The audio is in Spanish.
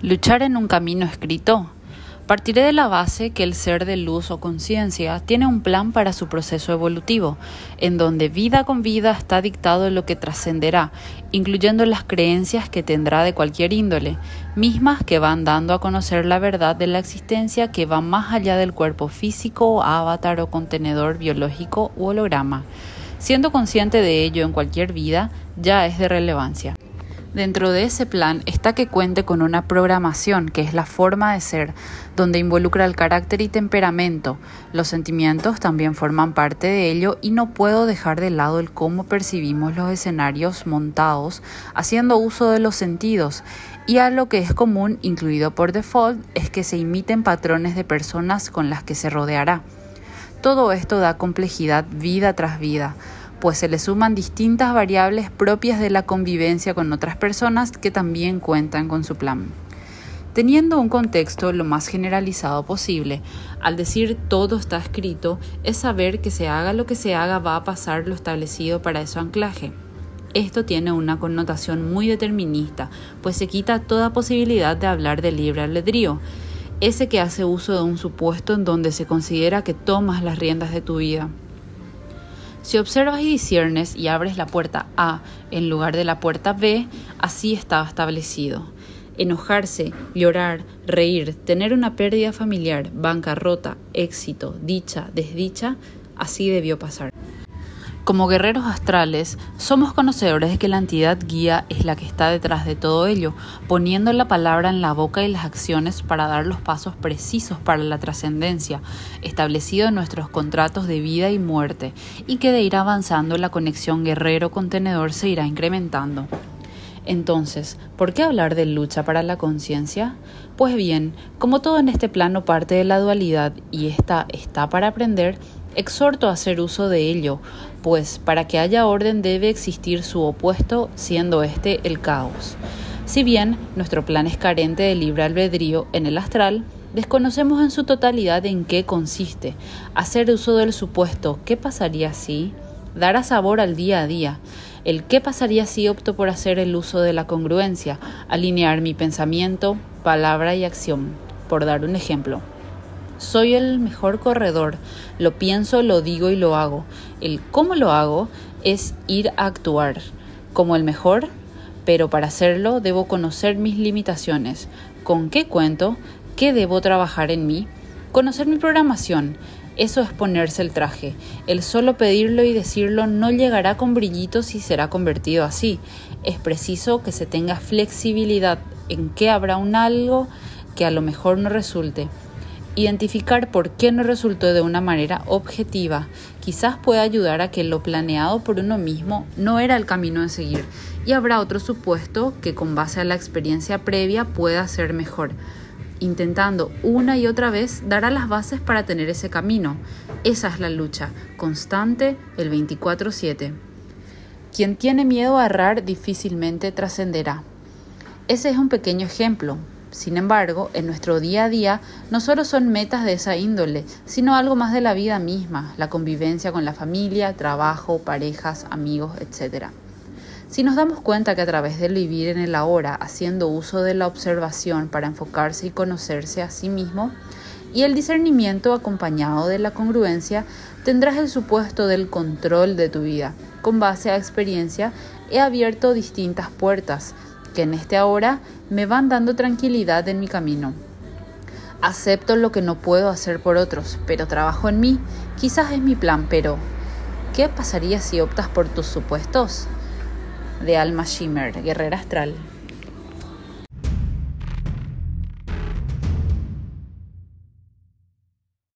Luchar en un camino escrito. Partiré de la base que el ser de luz o conciencia tiene un plan para su proceso evolutivo, en donde vida con vida está dictado lo que trascenderá, incluyendo las creencias que tendrá de cualquier índole, mismas que van dando a conocer la verdad de la existencia que va más allá del cuerpo físico, avatar o contenedor biológico u holograma. Siendo consciente de ello en cualquier vida, ya es de relevancia. Dentro de ese plan está que cuente con una programación, que es la forma de ser, donde involucra el carácter y temperamento. Los sentimientos también forman parte de ello y no puedo dejar de lado el cómo percibimos los escenarios montados haciendo uso de los sentidos. Y a lo que es común, incluido por default, es que se imiten patrones de personas con las que se rodeará. Todo esto da complejidad vida tras vida pues se le suman distintas variables propias de la convivencia con otras personas que también cuentan con su plan. Teniendo un contexto lo más generalizado posible, al decir todo está escrito, es saber que se haga lo que se haga va a pasar lo establecido para ese anclaje. Esto tiene una connotación muy determinista, pues se quita toda posibilidad de hablar de libre albedrío, ese que hace uso de un supuesto en donde se considera que tomas las riendas de tu vida. Si observas y disiernes y abres la puerta A en lugar de la puerta B, así estaba establecido. Enojarse, llorar, reír, tener una pérdida familiar, bancarrota, éxito, dicha, desdicha, así debió pasar. Como guerreros astrales, somos conocedores de que la entidad guía es la que está detrás de todo ello, poniendo la palabra en la boca y las acciones para dar los pasos precisos para la trascendencia, establecido en nuestros contratos de vida y muerte, y que de ir avanzando la conexión guerrero-contenedor se irá incrementando. Entonces, ¿por qué hablar de lucha para la conciencia? Pues bien, como todo en este plano parte de la dualidad y esta está para aprender, exhorto a hacer uso de ello, pues para que haya orden debe existir su opuesto, siendo este el caos. Si bien nuestro plan es carente de libre albedrío en el astral, desconocemos en su totalidad en qué consiste. Hacer uso del supuesto ¿qué pasaría si? dará sabor al día a día. El qué pasaría si opto por hacer el uso de la congruencia, alinear mi pensamiento, palabra y acción, por dar un ejemplo. Soy el mejor corredor, lo pienso, lo digo y lo hago. El cómo lo hago es ir a actuar como el mejor, pero para hacerlo debo conocer mis limitaciones, con qué cuento, qué debo trabajar en mí, conocer mi programación. Eso es ponerse el traje. El solo pedirlo y decirlo no llegará con brillitos y será convertido así. Es preciso que se tenga flexibilidad en que habrá un algo que a lo mejor no resulte Identificar por qué no resultó de una manera objetiva quizás pueda ayudar a que lo planeado por uno mismo no era el camino a seguir y habrá otro supuesto que con base a la experiencia previa pueda ser mejor. Intentando una y otra vez dará las bases para tener ese camino. Esa es la lucha, constante el 24/7. Quien tiene miedo a errar difícilmente trascenderá. Ese es un pequeño ejemplo, sin embargo, en nuestro día a día no solo son metas de esa índole, sino algo más de la vida misma, la convivencia con la familia, trabajo, parejas, amigos, etc. Si nos damos cuenta que a través del vivir en el ahora, haciendo uso de la observación para enfocarse y conocerse a sí mismo, y el discernimiento acompañado de la congruencia, tendrás el supuesto del control de tu vida. Con base a experiencia, he abierto distintas puertas, que en este ahora me van dando tranquilidad en mi camino. Acepto lo que no puedo hacer por otros, pero trabajo en mí. Quizás es mi plan, pero ¿qué pasaría si optas por tus supuestos? De Alma Shimmer, Guerrera Astral.